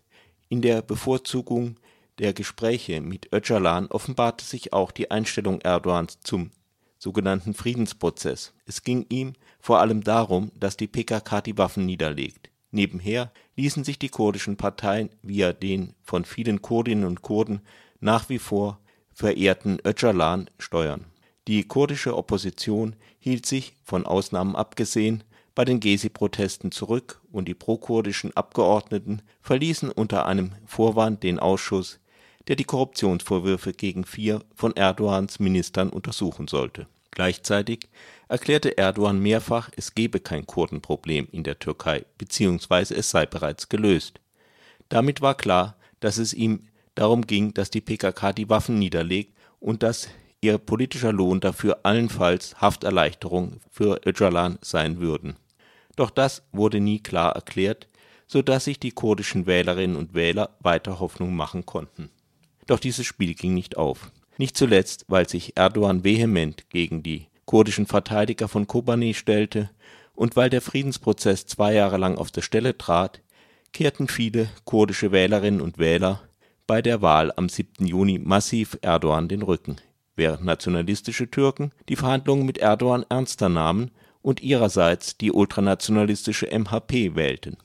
In der Bevorzugung der Gespräche mit Öcalan offenbarte sich auch die Einstellung Erdogans zum sogenannten Friedensprozess. Es ging ihm vor allem darum, dass die PKK die Waffen niederlegt. Nebenher ließen sich die kurdischen Parteien via den von vielen Kurdinnen und Kurden nach wie vor verehrten Öcalan steuern die kurdische Opposition hielt sich, von Ausnahmen abgesehen, bei den Gezi-Protesten zurück und die prokurdischen Abgeordneten verließen unter einem Vorwand den Ausschuss, der die Korruptionsvorwürfe gegen vier von Erdogans Ministern untersuchen sollte. Gleichzeitig erklärte Erdogan mehrfach, es gebe kein Kurdenproblem in der Türkei bzw. es sei bereits gelöst. Damit war klar, dass es ihm darum ging, dass die PKK die Waffen niederlegt und dass ihr politischer Lohn dafür allenfalls Hafterleichterung für Öcalan sein würden. Doch das wurde nie klar erklärt, so dass sich die kurdischen Wählerinnen und Wähler weiter Hoffnung machen konnten. Doch dieses Spiel ging nicht auf. Nicht zuletzt, weil sich Erdogan vehement gegen die kurdischen Verteidiger von Kobani stellte und weil der Friedensprozess zwei Jahre lang auf der Stelle trat, kehrten viele kurdische Wählerinnen und Wähler bei der Wahl am 7. Juni massiv Erdogan den Rücken während nationalistische Türken die Verhandlungen mit Erdogan ernster nahmen und ihrerseits die ultranationalistische MHP wählten.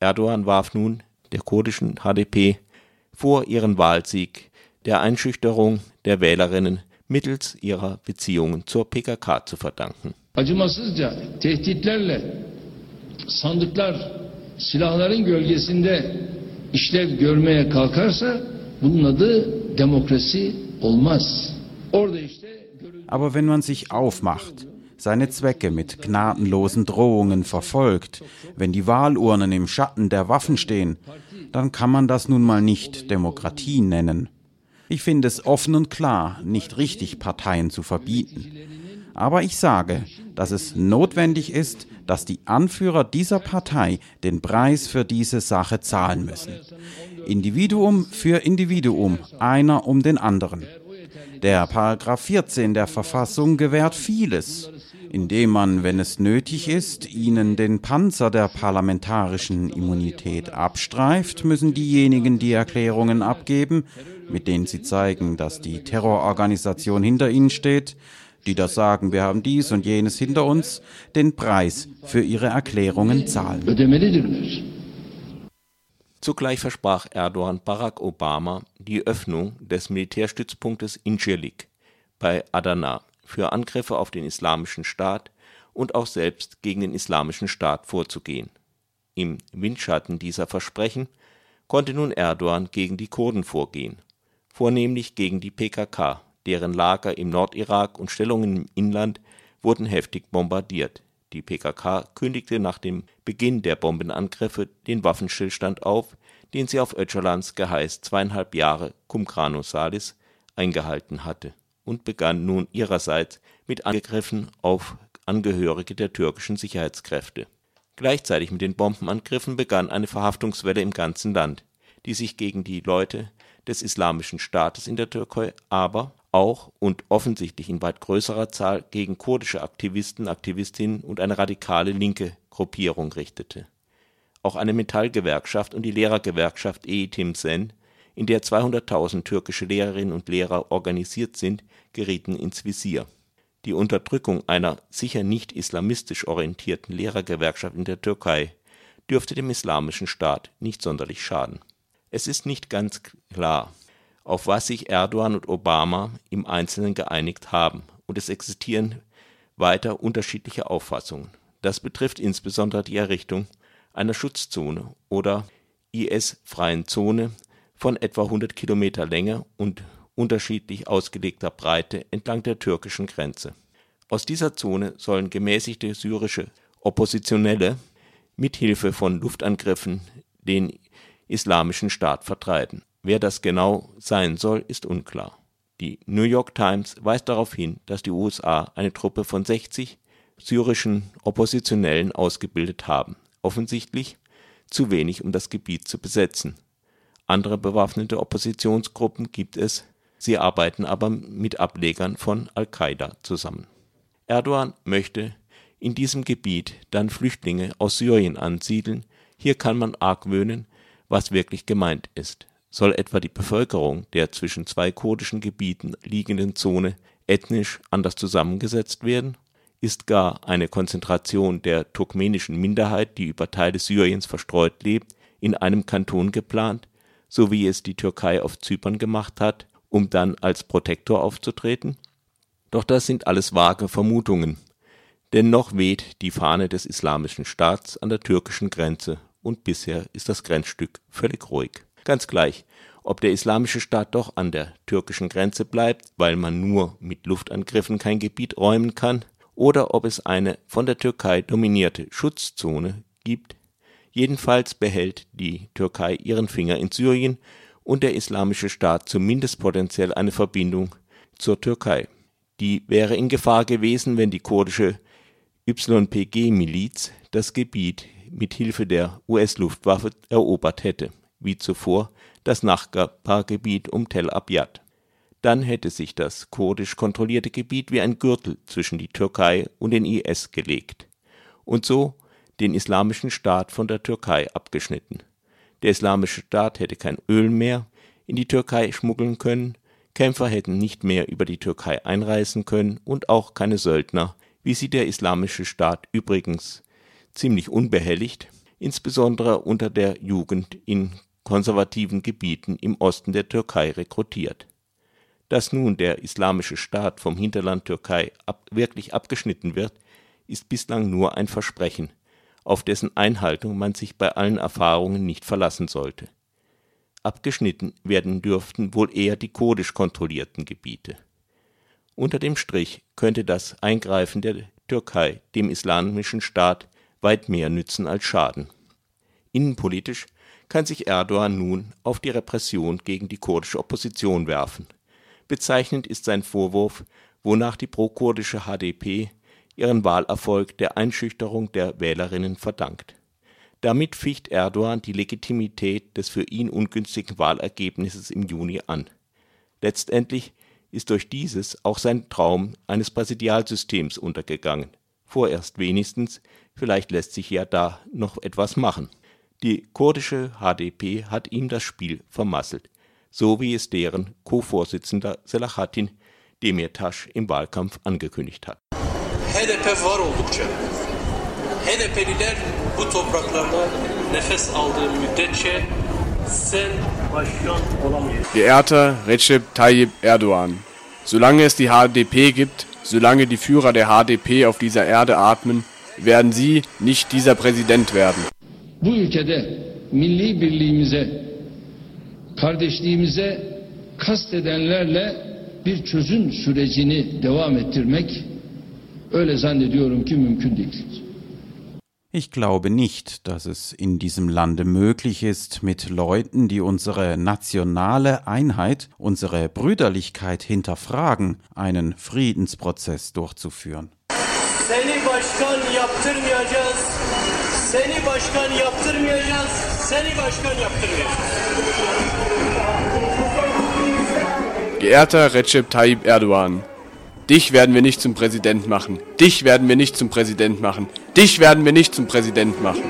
Erdogan warf nun der kurdischen HDP vor ihren Wahlsieg der Einschüchterung der Wählerinnen mittels ihrer Beziehungen zur PKK zu verdanken. Acımasızca işlev görmeye kalkarsa bunun adı demokrasi aber wenn man sich aufmacht, seine Zwecke mit gnadenlosen Drohungen verfolgt, wenn die Wahlurnen im Schatten der Waffen stehen, dann kann man das nun mal nicht Demokratie nennen. Ich finde es offen und klar nicht richtig, Parteien zu verbieten. Aber ich sage, dass es notwendig ist, dass die Anführer dieser Partei den Preis für diese Sache zahlen müssen. Individuum für Individuum, einer um den anderen. Der Paragraph 14 der Verfassung gewährt vieles. indem man, wenn es nötig ist, ihnen den Panzer der parlamentarischen Immunität abstreift, müssen diejenigen die Erklärungen abgeben, mit denen sie zeigen, dass die Terrororganisation hinter ihnen steht, die das sagen, wir haben dies und jenes hinter uns, den Preis für ihre Erklärungen zahlen. Zugleich versprach Erdogan Barack Obama die Öffnung des Militärstützpunktes Incirlik bei Adana für Angriffe auf den Islamischen Staat und auch selbst gegen den Islamischen Staat vorzugehen. Im Windschatten dieser Versprechen konnte nun Erdogan gegen die Kurden vorgehen, vornehmlich gegen die PKK, deren Lager im Nordirak und Stellungen im Inland wurden heftig bombardiert. Die PKK kündigte nach dem Beginn der Bombenangriffe den Waffenstillstand auf, den sie auf Öcalans Geheiß zweieinhalb Jahre cum grano salis eingehalten hatte und begann nun ihrerseits mit Angriffen auf Angehörige der türkischen Sicherheitskräfte. Gleichzeitig mit den Bombenangriffen begann eine Verhaftungswelle im ganzen Land, die sich gegen die Leute des Islamischen Staates in der Türkei, aber auch und offensichtlich in weit größerer Zahl gegen kurdische Aktivisten, Aktivistinnen und eine radikale linke Gruppierung richtete. Auch eine Metallgewerkschaft und die Lehrergewerkschaft Eğitim Sen, in der 200.000 türkische Lehrerinnen und Lehrer organisiert sind, gerieten ins Visier. Die Unterdrückung einer sicher nicht islamistisch orientierten Lehrergewerkschaft in der Türkei dürfte dem Islamischen Staat nicht sonderlich schaden. Es ist nicht ganz klar, auf was sich Erdogan und Obama im Einzelnen geeinigt haben, und es existieren weiter unterschiedliche Auffassungen. Das betrifft insbesondere die Errichtung einer Schutzzone oder IS-freien Zone von etwa 100 Kilometer Länge und unterschiedlich ausgelegter Breite entlang der türkischen Grenze. Aus dieser Zone sollen gemäßigte syrische Oppositionelle mithilfe von Luftangriffen den Islamischen Staat vertreiben. Wer das genau sein soll, ist unklar. Die New York Times weist darauf hin, dass die USA eine Truppe von 60 syrischen Oppositionellen ausgebildet haben, offensichtlich zu wenig, um das Gebiet zu besetzen. Andere bewaffnete Oppositionsgruppen gibt es, sie arbeiten aber mit Ablegern von Al-Qaida zusammen. Erdogan möchte in diesem Gebiet dann Flüchtlinge aus Syrien ansiedeln, hier kann man argwöhnen, was wirklich gemeint ist. Soll etwa die Bevölkerung der zwischen zwei kurdischen Gebieten liegenden Zone ethnisch anders zusammengesetzt werden? Ist gar eine Konzentration der turkmenischen Minderheit, die über Teile Syriens verstreut lebt, in einem Kanton geplant, so wie es die Türkei auf Zypern gemacht hat, um dann als Protektor aufzutreten? Doch das sind alles vage Vermutungen, denn noch weht die Fahne des Islamischen Staats an der türkischen Grenze und bisher ist das Grenzstück völlig ruhig. Ganz gleich, ob der Islamische Staat doch an der türkischen Grenze bleibt, weil man nur mit Luftangriffen kein Gebiet räumen kann, oder ob es eine von der Türkei dominierte Schutzzone gibt. Jedenfalls behält die Türkei ihren Finger in Syrien und der Islamische Staat zumindest potenziell eine Verbindung zur Türkei. Die wäre in Gefahr gewesen, wenn die kurdische YPG-Miliz das Gebiet mit Hilfe der US-Luftwaffe erobert hätte, wie zuvor das Nachbargebiet um Tel Abyad. Dann hätte sich das kurdisch kontrollierte Gebiet wie ein Gürtel zwischen die Türkei und den IS gelegt und so den Islamischen Staat von der Türkei abgeschnitten. Der Islamische Staat hätte kein Öl mehr in die Türkei schmuggeln können, Kämpfer hätten nicht mehr über die Türkei einreisen können und auch keine Söldner, wie sie der Islamische Staat übrigens ziemlich unbehelligt, insbesondere unter der Jugend in konservativen Gebieten im Osten der Türkei rekrutiert. Dass nun der Islamische Staat vom Hinterland Türkei ab, wirklich abgeschnitten wird, ist bislang nur ein Versprechen, auf dessen Einhaltung man sich bei allen Erfahrungen nicht verlassen sollte. Abgeschnitten werden dürften wohl eher die kurdisch kontrollierten Gebiete. Unter dem Strich könnte das Eingreifen der Türkei dem Islamischen Staat weit mehr nützen als schaden. Innenpolitisch kann sich Erdogan nun auf die Repression gegen die kurdische Opposition werfen. Bezeichnend ist sein Vorwurf, wonach die prokurdische HDP ihren Wahlerfolg der Einschüchterung der Wählerinnen verdankt. Damit ficht Erdogan die Legitimität des für ihn ungünstigen Wahlergebnisses im Juni an. Letztendlich ist durch dieses auch sein Traum eines Präsidialsystems untergegangen Vorerst wenigstens, vielleicht lässt sich ja da noch etwas machen. Die kurdische HDP hat ihm das Spiel vermasselt, so wie es deren Co-Vorsitzender Selahattin Demirtas im Wahlkampf angekündigt hat. HDP var oldukça. HDP'liler bu topraklarda nefes aldığı müddetçe sen başkan olamayız. Geehrter Recep Tayyip Erdogan, solange es die HDP gibt, solange die Führer der HDP auf dieser Erde atmen, werden Sie nicht dieser Präsident werden. Bu ülkede milli birliğimize, kardeşliğimize kastedenlerle bir çözüm sürecini devam ettirmek öyle zannediyorum ki mümkün değil. Ich glaube nicht, dass es in diesem Lande möglich ist, mit Leuten, die unsere nationale Einheit, unsere Brüderlichkeit hinterfragen, einen Friedensprozess durchzuführen. Seni başkan yaptırmayacağız. Seni başkan yaptırmayacağız. Seni başkan yaptırmayacağız. Geehrter Recep Tayyip Erdogan, dich werden wir nicht zum Präsident machen. Dich werden wir nicht zum Präsident machen. Dich werden wir nicht zum Präsident machen.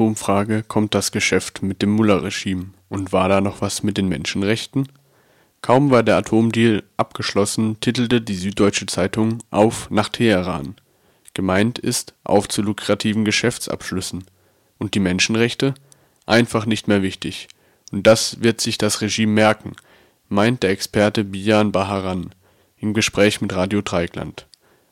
Atomfrage kommt das Geschäft mit dem Mullah-Regime. Und war da noch was mit den Menschenrechten? Kaum war der Atomdeal abgeschlossen, titelte die Süddeutsche Zeitung Auf nach Teheran. Gemeint ist auf zu lukrativen Geschäftsabschlüssen. Und die Menschenrechte? Einfach nicht mehr wichtig. Und das wird sich das Regime merken, meint der Experte Bijan Baharan im Gespräch mit Radio Dreieckland.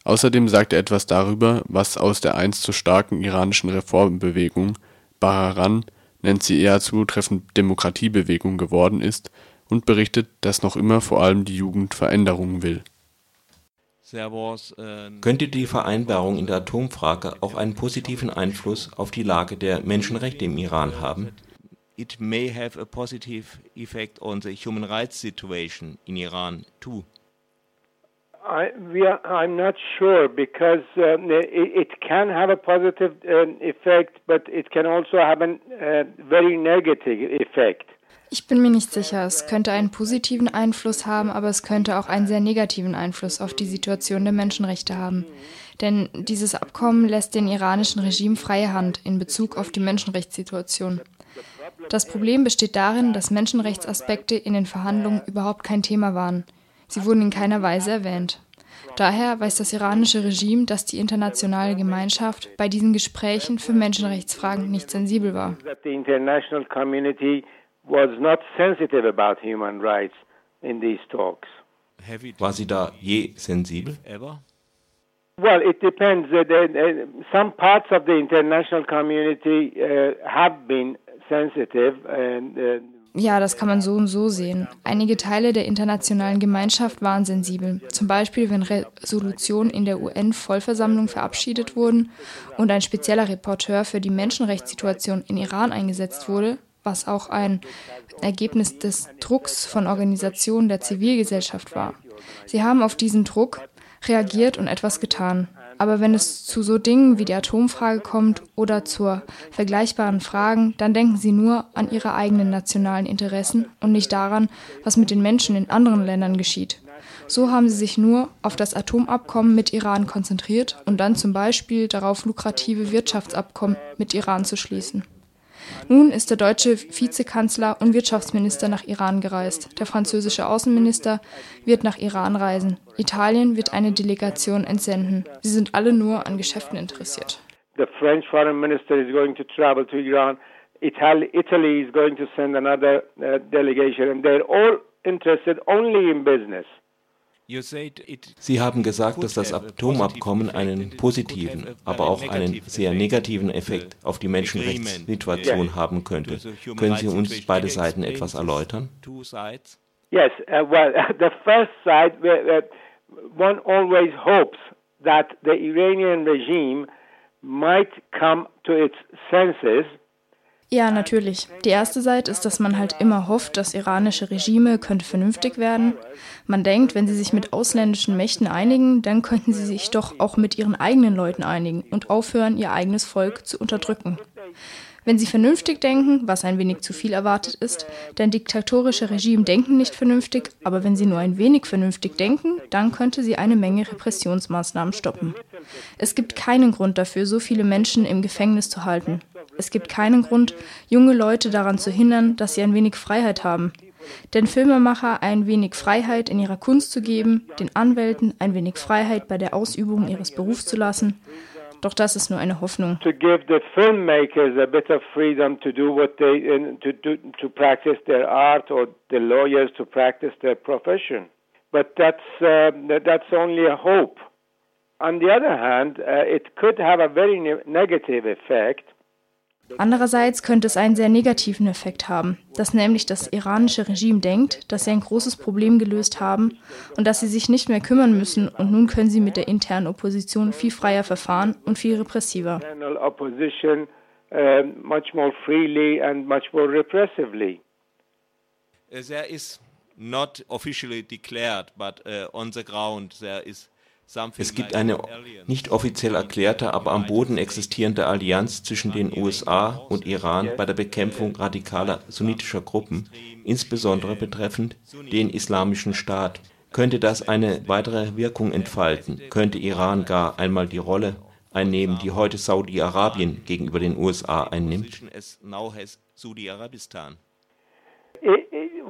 Außerdem sagt er etwas darüber, was aus der einst so starken iranischen Reformbewegung Baharan nennt sie eher zutreffend Demokratiebewegung geworden ist und berichtet, dass noch immer vor allem die Jugend Veränderungen will. Könnte die Vereinbarung in der Atomfrage auch einen positiven Einfluss auf die Lage der Menschenrechte im Iran haben? It may have a positive effect on the human rights situation in Iran too. I, are, I'm not sure because um, it, it, can have a positive um, effect, but it can also have a uh, very negative effect. Ich bin mir nicht sicher. Es könnte einen positiven Einfluss haben, aber es könnte auch einen sehr negativen Einfluss auf die Situation der Menschenrechte haben. Denn dieses Abkommen lässt den iranischen Regime freie Hand in Bezug auf die Menschenrechtssituation. Das Problem besteht darin, dass Menschenrechtsaspekte in den Verhandlungen überhaupt kein Thema waren. Sie wurden in keiner Weise erwähnt. Daher weiß das iranische Regime, dass die internationale Gemeinschaft bei diesen Gesprächen für Menschenrechtsfragen nicht sensibel war. War sie da je sensibel? Ever? Well, it depends. Some parts of the international community uh, have been sensitive and uh, Ja, das kann man so und so sehen. Einige Teile der internationalen Gemeinschaft waren sensibel. Zum Beispiel, wenn Resolutionen in der UN-Vollversammlung verabschiedet wurden und ein spezieller Reporteur für die Menschenrechtssituation in Iran eingesetzt wurde, was auch ein Ergebnis des Drucks von Organisationen der Zivilgesellschaft war. Sie haben auf diesen Druck reagiert und etwas getan. Aber wenn es zu so Dingen wie die Atomfrage kommt oder zur vergleichbaren Fragen, dann denken sie nur an ihre eigenen nationalen Interessen und nicht daran, was mit den Menschen in anderen Ländern geschieht. So haben sie sich nur auf das Atomabkommen mit Iran konzentriert und dann zum Beispiel darauf, lukrative Wirtschaftsabkommen mit Iran zu schließen. Nun ist der deutsche Vizekanzler und Wirtschaftsminister nach Iran gereist. Der französische Außenminister wird nach Iran reisen. Italien wird eine Delegation entsenden. Sie sind alle nur an Geschäften interessiert. The French foreign minister is going to travel to Iran. Italy, Italy is going to send another uh, delegation, and they're all interested only in business. Sie haben gesagt, dass das Atomabkommen einen positiven, aber auch einen sehr negativen Effekt auf die Menschenrechtssituation haben könnte. Können Sie uns beide Seiten etwas erläutern? Yes, uh, well, the first side, uh, one always hopes that the Iranian regime might come to its senses ja, natürlich. Die erste Seite ist, dass man halt immer hofft, das iranische Regime könnte vernünftig werden. Man denkt, wenn sie sich mit ausländischen Mächten einigen, dann könnten sie sich doch auch mit ihren eigenen Leuten einigen und aufhören, ihr eigenes Volk zu unterdrücken. Wenn sie vernünftig denken, was ein wenig zu viel erwartet ist, denn diktatorische Regime denken nicht vernünftig, aber wenn sie nur ein wenig vernünftig denken, dann könnte sie eine Menge Repressionsmaßnahmen stoppen. Es gibt keinen Grund dafür, so viele Menschen im Gefängnis zu halten. Es gibt keinen Grund, junge Leute daran zu hindern, dass sie ein wenig Freiheit haben. Den Filmemacher ein wenig Freiheit in ihrer Kunst zu geben, den Anwälten ein wenig Freiheit bei der Ausübung ihres Berufs zu lassen. Doch das ist nur eine Hoffnung. But that's uh, that's only a hope. On the other hand, uh, it could have a very ne negative effect Andererseits könnte es einen sehr negativen Effekt haben, dass nämlich das iranische Regime denkt, dass sie ein großes Problem gelöst haben und dass sie sich nicht mehr kümmern müssen und nun können sie mit der internen Opposition viel freier verfahren und viel repressiver. There is not officially declared, but uh, on the ground there is es gibt eine nicht offiziell erklärte, aber am Boden existierende Allianz zwischen den USA und Iran bei der Bekämpfung radikaler sunnitischer Gruppen, insbesondere betreffend den Islamischen Staat. Könnte das eine weitere Wirkung entfalten? Könnte Iran gar einmal die Rolle einnehmen, die heute Saudi-Arabien gegenüber den USA einnimmt?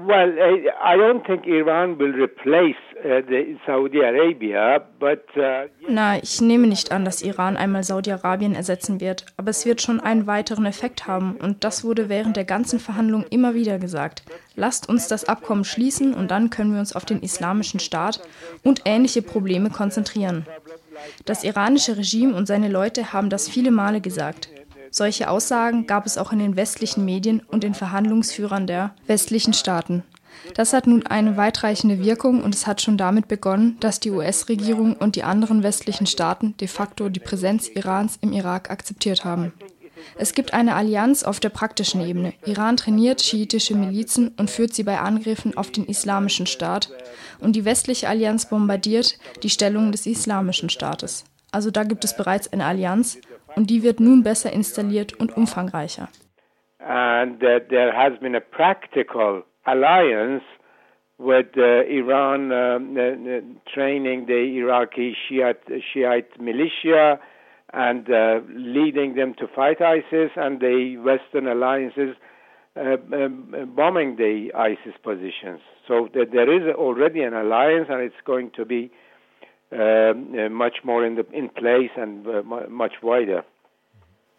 Well, I don't think Iran will replace but uh, Na, ich nehme nicht an, dass Iran einmal Saudi-Arabien ersetzen wird, aber es wird schon einen weiteren Effekt haben und das wurde während der ganzen Verhandlung immer wieder gesagt. Lasst uns das Abkommen schließen und dann können wir uns auf den islamischen Staat und ähnliche Probleme konzentrieren. Das iranische Regime und seine Leute haben das viele Male gesagt. Solche Aussagen gab es auch in den westlichen Medien und den Verhandlungsführern der westlichen Staaten. Das hat nun eine weitreichende Wirkung und es hat schon damit begonnen, dass die US-Regierung und die anderen westlichen Staaten de facto die Präsenz Irans im Irak akzeptiert haben. Es gibt eine Allianz auf der praktischen Ebene. Iran trainiert schiitische Milizen und führt sie bei Angriffen auf den islamischen Staat und die westliche Allianz bombardiert die Stellung des islamischen Staates. Also da gibt es bereits eine Allianz und die wird nun besser installiert und umfangreicher. And uh, there has been a practical alliance with uh, Iran uh, training the Iraqi Shiite, Shiite militia and leading them to fight ISIS, and the Western alliances um, bombing the ISIS positions. So there is already an alliance, and it's going to be uh, much more in, the, in place and uh, much wider.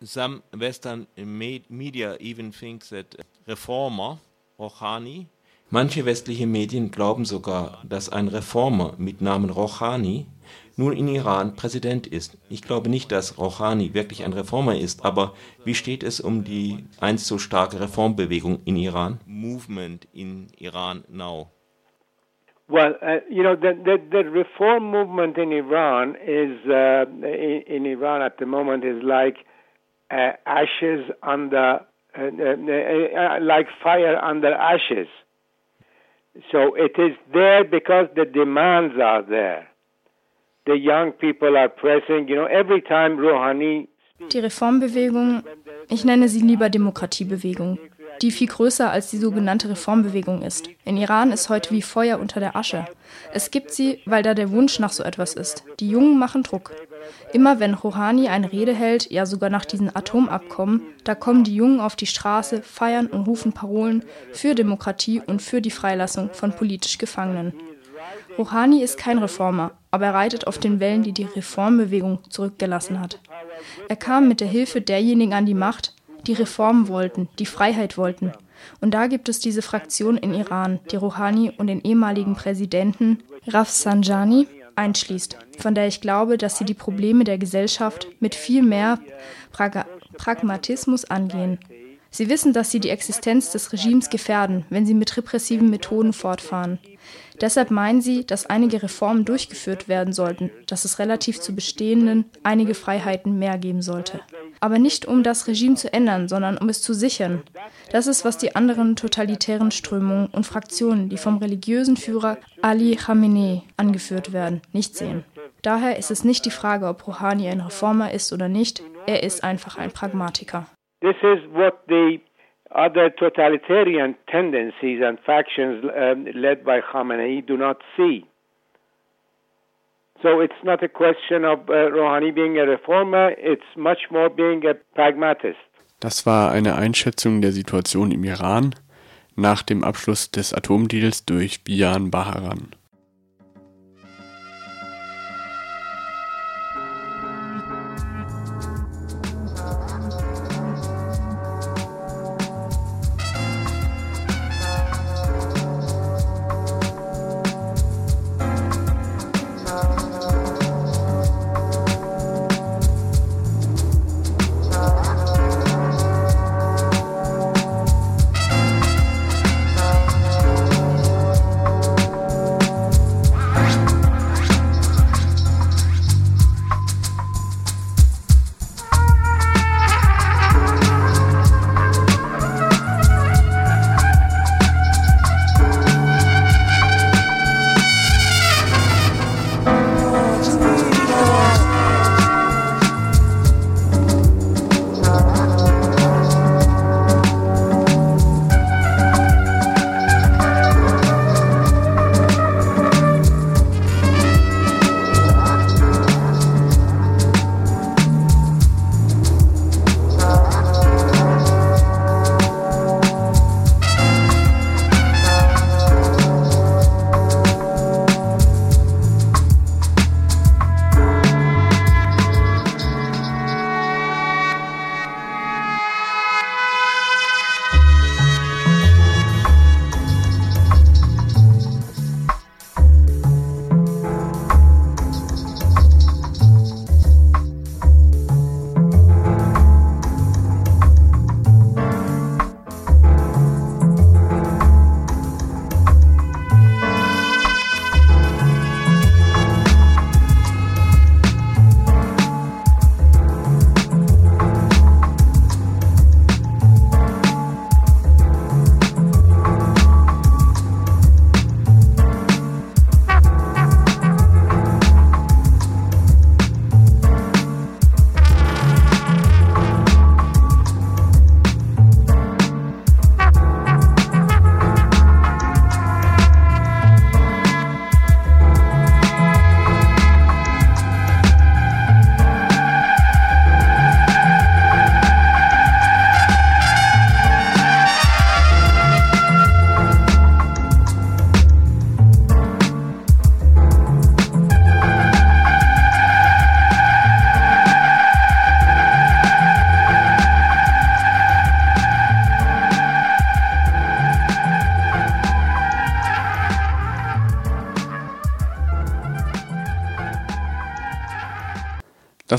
Some Western media even think that reformer Rouhani Manche westliche Medien glauben sogar, dass ein Reformer mit Namen Rouhani nun in Iran Präsident ist. Ich glaube nicht, dass Rouhani wirklich ein Reformer ist, aber wie steht es um die einst so starke Reformbewegung in Iran? Movement in Iran now. Well, uh, you know, the, the, the, reform movement in Iran is, uh, in, in, Iran at the moment, is like uh, ashes under, like fire under ashes. So it is there because the demands are there. The young people are pressing, you know, every time Rouhani. Die Reformbewegung, ich nenne sie lieber Demokratiebewegung, die viel größer als die sogenannte Reformbewegung ist. In Iran ist heute wie Feuer unter der Asche. Es gibt sie, weil da der Wunsch nach so etwas ist. Die Jungen machen Druck. Immer wenn Rouhani eine Rede hält, ja sogar nach diesen Atomabkommen, da kommen die Jungen auf die Straße, feiern und rufen Parolen für Demokratie und für die Freilassung von politisch Gefangenen. Rouhani ist kein Reformer, aber er reitet auf den Wellen, die die Reformbewegung zurückgelassen hat. Er kam mit der Hilfe derjenigen an die Macht, die Reformen wollten, die Freiheit wollten. Und da gibt es diese Fraktion in Iran, die Rouhani und den ehemaligen Präsidenten Rafsanjani einschließt, von der ich glaube, dass sie die Probleme der Gesellschaft mit viel mehr Prag Pragmatismus angehen. Sie wissen, dass sie die Existenz des Regimes gefährden, wenn sie mit repressiven Methoden fortfahren. Deshalb meinen sie, dass einige Reformen durchgeführt werden sollten, dass es relativ zu bestehenden einige Freiheiten mehr geben sollte. Aber nicht um das Regime zu ändern, sondern um es zu sichern. Das ist, was die anderen totalitären Strömungen und Fraktionen, die vom religiösen Führer Ali Khamenei angeführt werden, nicht sehen. Daher ist es nicht die Frage, ob Rouhani ein Reformer ist oder nicht, er ist einfach ein Pragmatiker. This is what the other totalitarian tendencies and factions um, led by Khamenei do not see. So it's not a question of uh, Rouhani being a reformer, it's much more being a pragmatist. Das war eine Einschätzung der Situation im Iran nach dem Abschluss des Atomdeals durch Bian Baharan.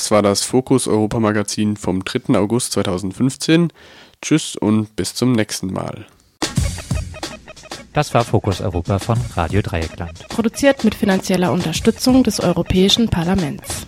Das war das Fokus Europa Magazin vom 3. August 2015. Tschüss und bis zum nächsten Mal. Das war Fokus Europa von Radio Dreieckland. Produziert mit finanzieller Unterstützung des Europäischen Parlaments.